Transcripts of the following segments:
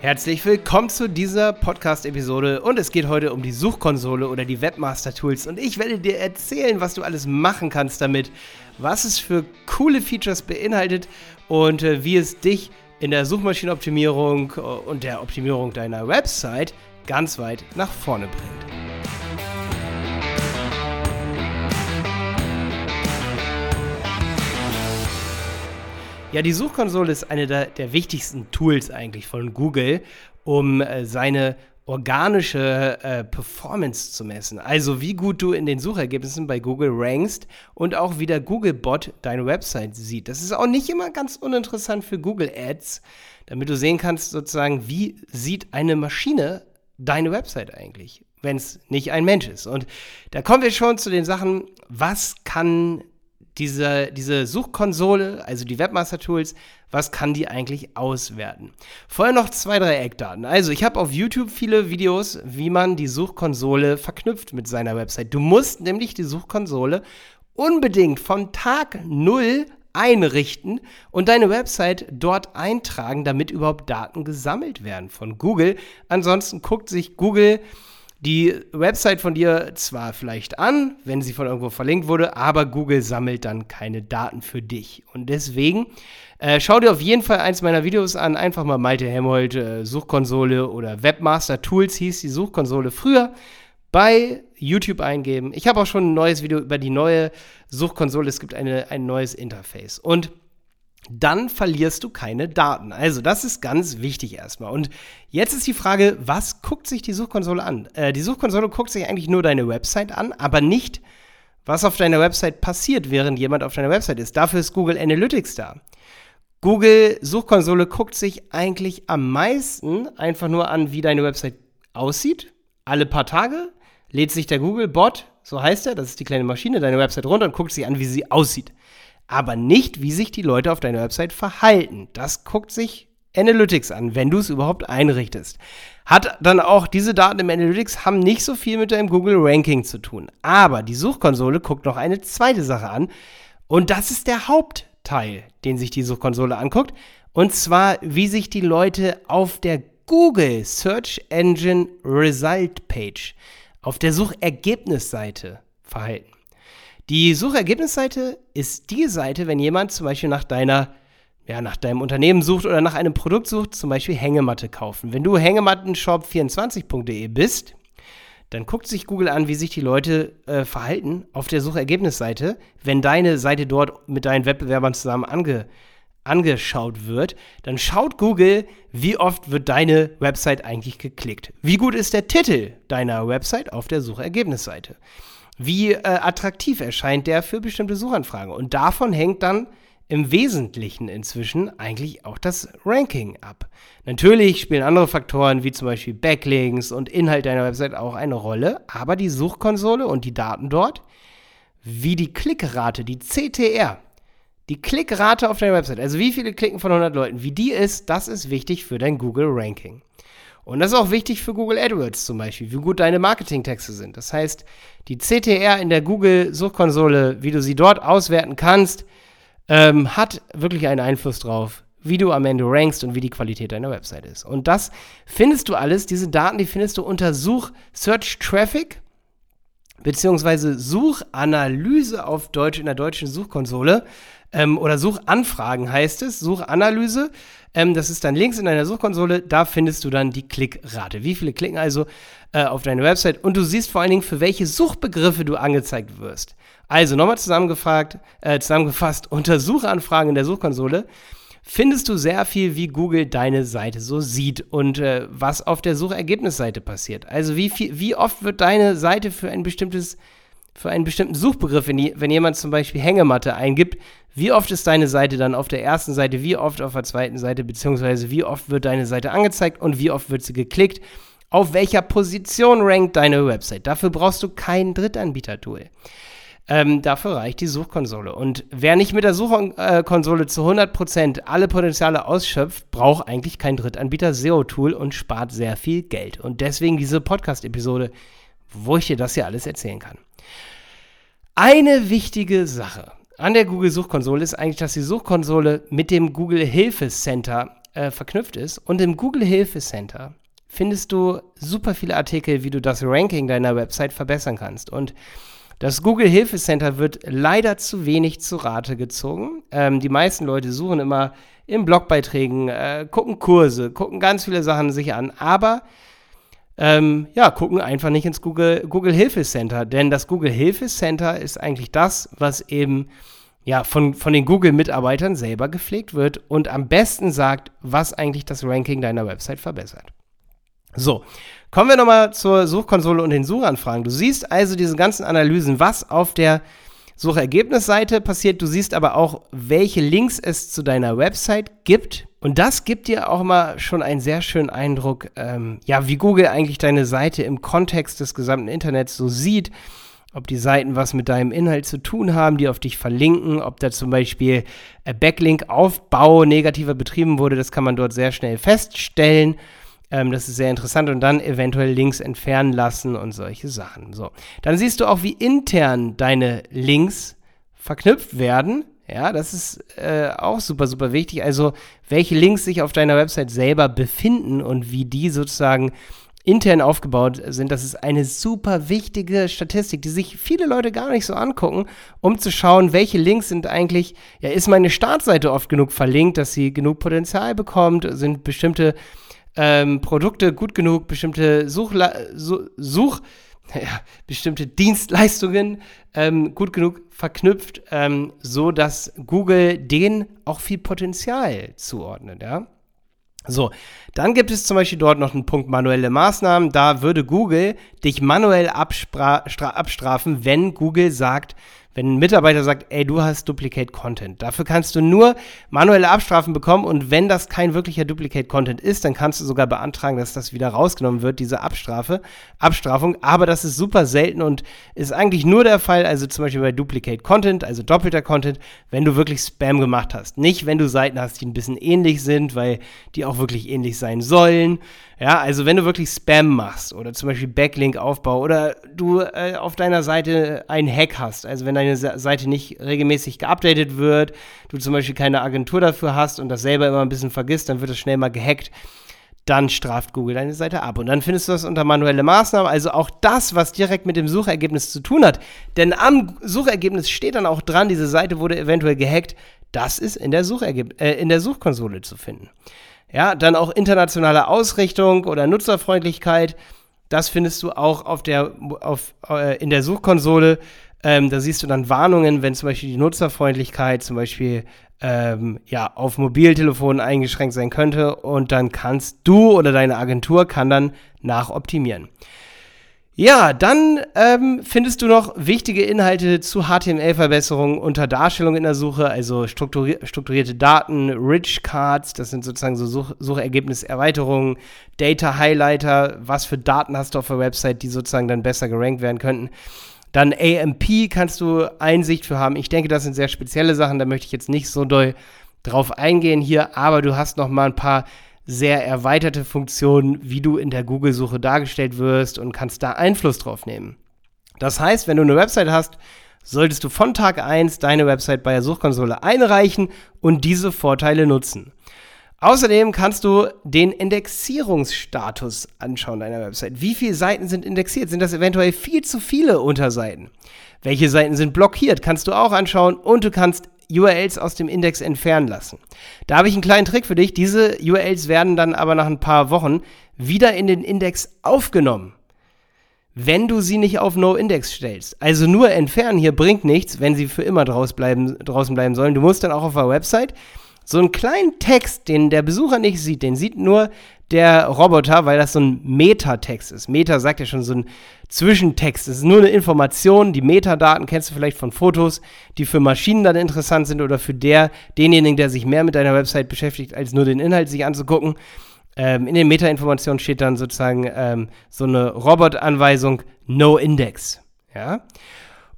Herzlich willkommen zu dieser Podcast-Episode und es geht heute um die Suchkonsole oder die Webmaster-Tools und ich werde dir erzählen, was du alles machen kannst damit, was es für coole Features beinhaltet und äh, wie es dich in der Suchmaschinenoptimierung äh, und der Optimierung deiner Website ganz weit nach vorne bringt. Ja, die Suchkonsole ist eine der, der wichtigsten Tools eigentlich von Google, um äh, seine organische äh, Performance zu messen. Also wie gut du in den Suchergebnissen bei Google rankst und auch wie der Google-Bot deine Website sieht. Das ist auch nicht immer ganz uninteressant für Google Ads, damit du sehen kannst sozusagen, wie sieht eine Maschine deine Website eigentlich, wenn es nicht ein Mensch ist. Und da kommen wir schon zu den Sachen, was kann diese, diese Suchkonsole, also die Webmaster-Tools, was kann die eigentlich auswerten? Vorher noch zwei, drei Eckdaten. Also, ich habe auf YouTube viele Videos, wie man die Suchkonsole verknüpft mit seiner Website. Du musst nämlich die Suchkonsole unbedingt von Tag 0 einrichten und deine Website dort eintragen, damit überhaupt Daten gesammelt werden von Google. Ansonsten guckt sich Google die Website von dir zwar vielleicht an, wenn sie von irgendwo verlinkt wurde, aber Google sammelt dann keine Daten für dich. Und deswegen äh, schau dir auf jeden Fall eins meiner Videos an. Einfach mal Malte Helmholt äh, Suchkonsole oder Webmaster Tools hieß die Suchkonsole früher. Bei YouTube eingeben. Ich habe auch schon ein neues Video über die neue Suchkonsole. Es gibt eine, ein neues Interface. Und dann verlierst du keine Daten. Also das ist ganz wichtig erstmal. Und jetzt ist die Frage, was guckt sich die Suchkonsole an? Äh, die Suchkonsole guckt sich eigentlich nur deine Website an, aber nicht, was auf deiner Website passiert, während jemand auf deiner Website ist. Dafür ist Google Analytics da. Google Suchkonsole guckt sich eigentlich am meisten einfach nur an, wie deine Website aussieht. Alle paar Tage lädt sich der Google-Bot, so heißt er, das ist die kleine Maschine, deine Website runter und guckt sich an, wie sie aussieht aber nicht, wie sich die Leute auf deiner Website verhalten. Das guckt sich Analytics an, wenn du es überhaupt einrichtest. Hat dann auch diese Daten im Analytics haben nicht so viel mit deinem Google Ranking zu tun. Aber die Suchkonsole guckt noch eine zweite Sache an. Und das ist der Hauptteil, den sich die Suchkonsole anguckt. Und zwar, wie sich die Leute auf der Google Search Engine Result Page, auf der Suchergebnisseite verhalten. Die Suchergebnisseite ist die Seite, wenn jemand zum Beispiel nach deiner ja, nach deinem Unternehmen sucht oder nach einem Produkt sucht, zum Beispiel Hängematte kaufen. Wenn du hängemattenshop24.de bist, dann guckt sich Google an, wie sich die Leute äh, verhalten auf der Suchergebnisseite, wenn deine Seite dort mit deinen Wettbewerbern zusammen ange, angeschaut wird, dann schaut Google, wie oft wird deine Website eigentlich geklickt. Wie gut ist der Titel deiner Website auf der Suchergebnisseite? Wie äh, attraktiv erscheint der für bestimmte Suchanfragen? Und davon hängt dann im Wesentlichen inzwischen eigentlich auch das Ranking ab. Natürlich spielen andere Faktoren wie zum Beispiel Backlinks und Inhalt deiner Website auch eine Rolle, aber die Suchkonsole und die Daten dort, wie die Klickrate, die CTR, die Klickrate auf deiner Website, also wie viele klicken von 100 Leuten, wie die ist, das ist wichtig für dein Google Ranking. Und das ist auch wichtig für Google AdWords zum Beispiel, wie gut deine Marketingtexte sind. Das heißt, die CTR in der Google-Suchkonsole, wie du sie dort auswerten kannst, ähm, hat wirklich einen Einfluss drauf, wie du am Ende rankst und wie die Qualität deiner Website ist. Und das findest du alles, diese Daten, die findest du unter Such Search Traffic beziehungsweise Suchanalyse auf Deutsch in der deutschen Suchkonsole ähm, oder Suchanfragen heißt es, Suchanalyse. Ähm, das ist dann links in deiner Suchkonsole, da findest du dann die Klickrate. Wie viele klicken also äh, auf deine Website und du siehst vor allen Dingen, für welche Suchbegriffe du angezeigt wirst. Also nochmal zusammengefragt, äh, zusammengefasst, unter Suchanfragen in der Suchkonsole findest du sehr viel, wie Google deine Seite so sieht und äh, was auf der Suchergebnisseite passiert. Also wie, viel, wie oft wird deine Seite für ein bestimmtes für einen bestimmten Suchbegriff, wenn, wenn jemand zum Beispiel Hängematte eingibt, wie oft ist deine Seite dann auf der ersten Seite, wie oft auf der zweiten Seite, beziehungsweise wie oft wird deine Seite angezeigt und wie oft wird sie geklickt, auf welcher Position rankt deine Website. Dafür brauchst du kein Drittanbieter-Tool. Ähm, dafür reicht die Suchkonsole. Und wer nicht mit der Suchkonsole zu 100% alle Potenziale ausschöpft, braucht eigentlich kein Drittanbieter-SEO-Tool und spart sehr viel Geld. Und deswegen diese Podcast-Episode, wo ich dir das hier alles erzählen kann. Eine wichtige Sache an der Google Suchkonsole ist eigentlich, dass die Suchkonsole mit dem Google Hilfe Center äh, verknüpft ist. Und im Google Hilfe Center findest du super viele Artikel, wie du das Ranking deiner Website verbessern kannst. Und das Google Hilfe Center wird leider zu wenig zu Rate gezogen. Ähm, die meisten Leute suchen immer in Blogbeiträgen, äh, gucken Kurse, gucken ganz viele Sachen sich an, aber ähm, ja, gucken einfach nicht ins Google, Google Hilfe Center, denn das Google Hilfe Center ist eigentlich das, was eben ja, von, von den Google-Mitarbeitern selber gepflegt wird und am besten sagt, was eigentlich das Ranking deiner Website verbessert. So, kommen wir nochmal zur Suchkonsole und den Suchanfragen. Du siehst also diese ganzen Analysen, was auf der Suchergebnisseite passiert. Du siehst aber auch, welche Links es zu deiner Website gibt. Und das gibt dir auch mal schon einen sehr schönen Eindruck, ähm, ja, wie Google eigentlich deine Seite im Kontext des gesamten Internets so sieht. Ob die Seiten was mit deinem Inhalt zu tun haben, die auf dich verlinken, ob da zum Beispiel Backlink-Aufbau negativer betrieben wurde, das kann man dort sehr schnell feststellen. Ähm, das ist sehr interessant und dann eventuell Links entfernen lassen und solche Sachen. So, dann siehst du auch, wie intern deine Links verknüpft werden. Ja, das ist äh, auch super, super wichtig. Also, welche Links sich auf deiner Website selber befinden und wie die sozusagen intern aufgebaut sind. Das ist eine super wichtige Statistik, die sich viele Leute gar nicht so angucken, um zu schauen, welche Links sind eigentlich, ja, ist meine Startseite oft genug verlinkt, dass sie genug Potenzial bekommt, sind bestimmte ähm, Produkte gut genug, bestimmte Suchla Such, ja, bestimmte Dienstleistungen ähm, gut genug verknüpft, ähm, so dass Google denen auch viel Potenzial zuordnet, ja. So, dann gibt es zum Beispiel dort noch einen Punkt manuelle Maßnahmen. Da würde Google dich manuell abstrafen, wenn Google sagt, wenn ein Mitarbeiter sagt, ey, du hast Duplicate Content. Dafür kannst du nur manuelle Abstrafen bekommen und wenn das kein wirklicher Duplicate Content ist, dann kannst du sogar beantragen, dass das wieder rausgenommen wird, diese Abstrafe, Abstrafung. Aber das ist super selten und ist eigentlich nur der Fall, also zum Beispiel bei Duplicate Content, also doppelter Content, wenn du wirklich Spam gemacht hast. Nicht, wenn du Seiten hast, die ein bisschen ähnlich sind, weil die auch wirklich ähnlich sein sollen. Ja, also wenn du wirklich Spam machst oder zum Beispiel Backlink-Aufbau oder du äh, auf deiner Seite einen Hack hast, also wenn deine Seite nicht regelmäßig geupdatet wird, du zum Beispiel keine Agentur dafür hast und das selber immer ein bisschen vergisst, dann wird das schnell mal gehackt, dann straft Google deine Seite ab. Und dann findest du das unter manuelle Maßnahmen, also auch das, was direkt mit dem Suchergebnis zu tun hat. Denn am Suchergebnis steht dann auch dran, diese Seite wurde eventuell gehackt. Das ist in der, Suchergeb äh, in der Suchkonsole zu finden. Ja, dann auch internationale Ausrichtung oder Nutzerfreundlichkeit. Das findest du auch auf der, auf, äh, in der Suchkonsole. Ähm, da siehst du dann Warnungen, wenn zum Beispiel die Nutzerfreundlichkeit zum Beispiel ähm, ja, auf Mobiltelefonen eingeschränkt sein könnte. Und dann kannst du oder deine Agentur kann dann nachoptimieren. Ja, dann ähm, findest du noch wichtige Inhalte zu HTML-Verbesserungen unter Darstellung in der Suche, also strukturi strukturierte Daten, Rich Cards, das sind sozusagen so Such Suchergebniserweiterungen, Data Highlighter, was für Daten hast du auf der Website, die sozusagen dann besser gerankt werden könnten. Dann AMP kannst du Einsicht für haben. Ich denke, das sind sehr spezielle Sachen, da möchte ich jetzt nicht so doll drauf eingehen hier, aber du hast noch mal ein paar sehr erweiterte Funktion, wie du in der Google-Suche dargestellt wirst und kannst da Einfluss drauf nehmen. Das heißt, wenn du eine Website hast, solltest du von Tag 1 deine Website bei der Suchkonsole einreichen und diese Vorteile nutzen. Außerdem kannst du den Indexierungsstatus anschauen deiner Website. Wie viele Seiten sind indexiert? Sind das eventuell viel zu viele Unterseiten? Welche Seiten sind blockiert? Kannst du auch anschauen und du kannst URLs aus dem Index entfernen lassen. Da habe ich einen kleinen Trick für dich. Diese URLs werden dann aber nach ein paar Wochen wieder in den Index aufgenommen. Wenn du sie nicht auf No-Index stellst. Also nur entfernen hier bringt nichts, wenn sie für immer draus bleiben, draußen bleiben sollen. Du musst dann auch auf der Website so einen kleinen Text, den der Besucher nicht sieht, den sieht nur der Roboter, weil das so ein Metatext ist. Meta sagt ja schon so ein Zwischentext. Es ist nur eine Information. Die Metadaten kennst du vielleicht von Fotos, die für Maschinen dann interessant sind oder für der, denjenigen, der sich mehr mit deiner Website beschäftigt, als nur den Inhalt sich anzugucken. Ähm, in den Meta-Informationen steht dann sozusagen ähm, so eine Robot-Anweisung No Index. Ja.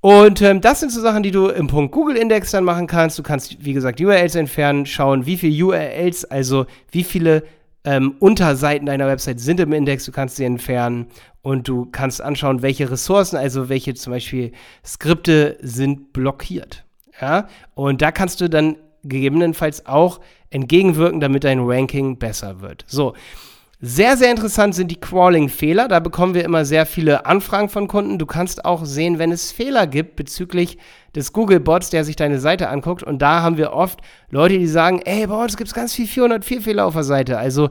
Und ähm, das sind so Sachen, die du im Punkt Google Index dann machen kannst. Du kannst, wie gesagt, URLs entfernen, schauen, wie viele URLs, also wie viele ähm, Unterseiten deiner Website sind im Index, du kannst sie entfernen und du kannst anschauen, welche Ressourcen, also welche zum Beispiel Skripte sind blockiert. Ja, und da kannst du dann gegebenenfalls auch entgegenwirken, damit dein Ranking besser wird. So. Sehr, sehr interessant sind die Crawling-Fehler. Da bekommen wir immer sehr viele Anfragen von Kunden. Du kannst auch sehen, wenn es Fehler gibt bezüglich des Google-Bots, der sich deine Seite anguckt. Und da haben wir oft Leute, die sagen, ey, bei uns gibt ganz viel 404 Fehler auf der Seite. Also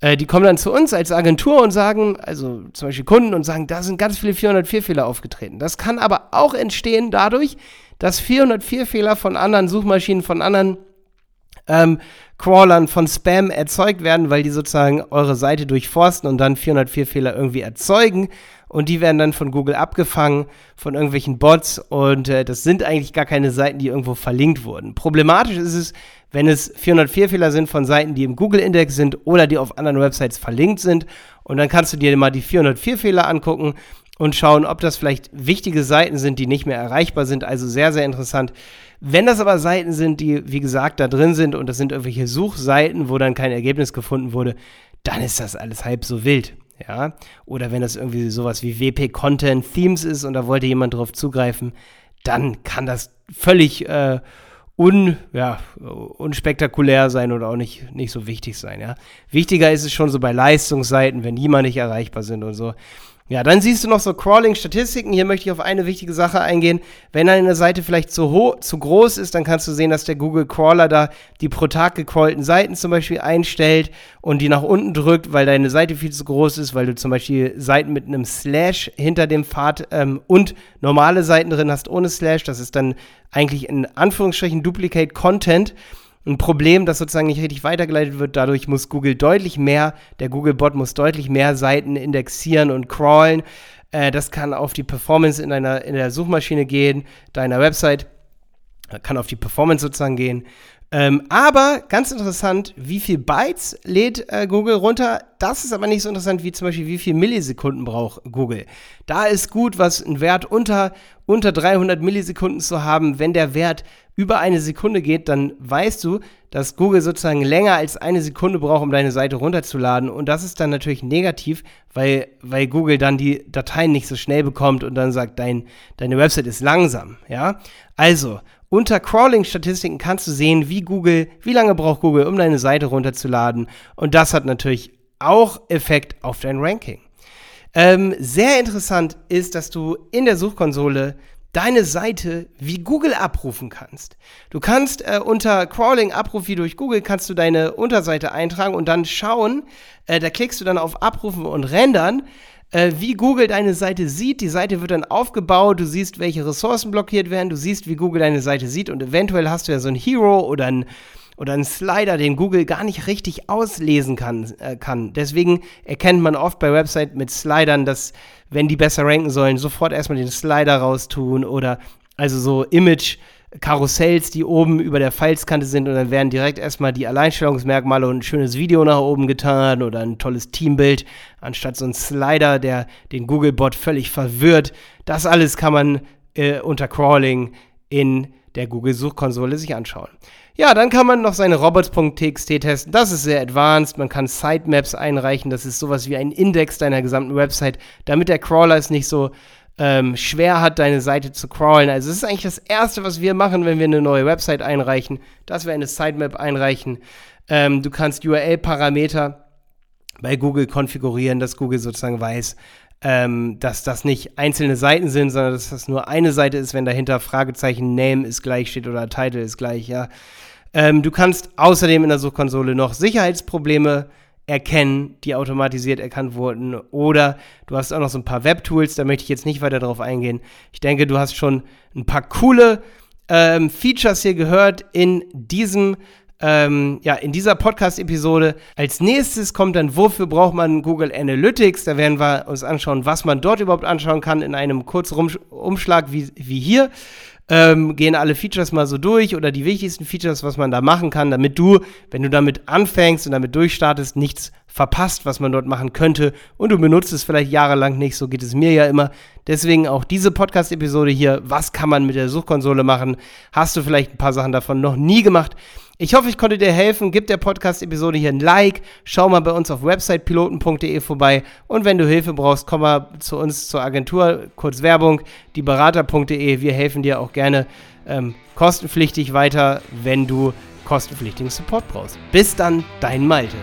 äh, die kommen dann zu uns als Agentur und sagen, also zum Beispiel Kunden und sagen, da sind ganz viele 404 Fehler aufgetreten. Das kann aber auch entstehen dadurch, dass 404 Fehler von anderen Suchmaschinen, von anderen ähm, Crawlern von Spam erzeugt werden, weil die sozusagen eure Seite durchforsten und dann 404 Fehler irgendwie erzeugen. Und die werden dann von Google abgefangen, von irgendwelchen Bots. Und äh, das sind eigentlich gar keine Seiten, die irgendwo verlinkt wurden. Problematisch ist es, wenn es 404 Fehler sind von Seiten, die im Google-Index sind oder die auf anderen Websites verlinkt sind. Und dann kannst du dir mal die 404 Fehler angucken und schauen, ob das vielleicht wichtige Seiten sind, die nicht mehr erreichbar sind. Also sehr, sehr interessant. Wenn das aber Seiten sind, die, wie gesagt, da drin sind und das sind irgendwelche Suchseiten, wo dann kein Ergebnis gefunden wurde, dann ist das alles halb so wild. Ja, oder wenn das irgendwie sowas wie WP Content Themes ist und da wollte jemand drauf zugreifen, dann kann das völlig äh, un, ja, unspektakulär sein oder auch nicht, nicht so wichtig sein. Ja. Wichtiger ist es schon so bei Leistungsseiten, wenn die mal nicht erreichbar sind und so. Ja, dann siehst du noch so Crawling-Statistiken. Hier möchte ich auf eine wichtige Sache eingehen. Wenn eine Seite vielleicht zu, hoch, zu groß ist, dann kannst du sehen, dass der Google Crawler da die pro Tag gecrawlten Seiten zum Beispiel einstellt und die nach unten drückt, weil deine Seite viel zu groß ist, weil du zum Beispiel Seiten mit einem Slash hinter dem Pfad ähm, und normale Seiten drin hast ohne Slash. Das ist dann eigentlich in Anführungsstrichen Duplicate Content ein Problem, das sozusagen nicht richtig weitergeleitet wird. Dadurch muss Google deutlich mehr, der Google-Bot muss deutlich mehr Seiten indexieren und crawlen. Äh, das kann auf die Performance in, deiner, in der Suchmaschine gehen, deiner Website, kann auf die Performance sozusagen gehen. Ähm, aber ganz interessant, wie viel Bytes lädt äh, Google runter? Das ist aber nicht so interessant wie zum Beispiel, wie viel Millisekunden braucht Google. Da ist gut, was ein Wert unter, unter 300 Millisekunden zu haben. Wenn der Wert über eine Sekunde geht, dann weißt du, dass Google sozusagen länger als eine Sekunde braucht, um deine Seite runterzuladen. Und das ist dann natürlich negativ, weil, weil Google dann die Dateien nicht so schnell bekommt und dann sagt, dein, deine Website ist langsam. Ja, also unter Crawling-Statistiken kannst du sehen, wie Google, wie lange braucht Google, um deine Seite runterzuladen. Und das hat natürlich auch Effekt auf dein Ranking. Ähm, sehr interessant ist, dass du in der Suchkonsole deine Seite wie Google abrufen kannst. Du kannst äh, unter Crawling Abruf wie durch Google kannst du deine Unterseite eintragen und dann schauen, äh, da klickst du dann auf Abrufen und Rendern äh, wie Google deine Seite sieht. Die Seite wird dann aufgebaut, du siehst, welche Ressourcen blockiert werden, du siehst, wie Google deine Seite sieht und eventuell hast du ja so ein Hero oder ein oder ein Slider, den Google gar nicht richtig auslesen kann, äh, kann. Deswegen erkennt man oft bei Websites mit Slidern, dass, wenn die besser ranken sollen, sofort erstmal den Slider raustun oder also so Image, Karussells, die oben über der Falzkante sind und dann werden direkt erstmal die Alleinstellungsmerkmale und ein schönes Video nach oben getan oder ein tolles Teambild, anstatt so ein Slider, der den Google-Bot völlig verwirrt. Das alles kann man äh, unter Crawling in der Google-Suchkonsole sich anschauen. Ja, dann kann man noch seine robots.txt testen. Das ist sehr advanced. Man kann Sitemaps einreichen. Das ist sowas wie ein Index deiner gesamten Website, damit der Crawler es nicht so ähm, schwer hat, deine Seite zu crawlen. Also es ist eigentlich das Erste, was wir machen, wenn wir eine neue Website einreichen, dass wir eine Sitemap einreichen. Ähm, du kannst URL-Parameter bei Google konfigurieren, dass Google sozusagen weiß, ähm, dass das nicht einzelne Seiten sind, sondern dass das nur eine Seite ist, wenn dahinter Fragezeichen Name ist gleich steht oder Title ist gleich, ja. Ähm, du kannst außerdem in der Suchkonsole noch Sicherheitsprobleme erkennen, die automatisiert erkannt wurden. Oder du hast auch noch so ein paar Web-Tools, da möchte ich jetzt nicht weiter darauf eingehen. Ich denke, du hast schon ein paar coole ähm, Features hier gehört in diesem ähm, ja, in dieser Podcast-Episode. Als nächstes kommt dann, wofür braucht man Google Analytics? Da werden wir uns anschauen, was man dort überhaupt anschauen kann in einem kurzen Umschlag wie, wie hier ähm, gehen alle Features mal so durch oder die wichtigsten Features, was man da machen kann, damit du, wenn du damit anfängst und damit durchstartest, nichts verpasst, was man dort machen könnte und du benutzt es vielleicht jahrelang nicht, so geht es mir ja immer. Deswegen auch diese Podcast-Episode hier, was kann man mit der Suchkonsole machen? Hast du vielleicht ein paar Sachen davon noch nie gemacht? Ich hoffe, ich konnte dir helfen. Gib der Podcast-Episode hier ein Like. Schau mal bei uns auf websitepiloten.de vorbei. Und wenn du Hilfe brauchst, komm mal zu uns zur Agentur. Kurz Werbung, dieberater.de. Wir helfen dir auch gerne ähm, kostenpflichtig weiter, wenn du kostenpflichtigen Support brauchst. Bis dann, dein Malte.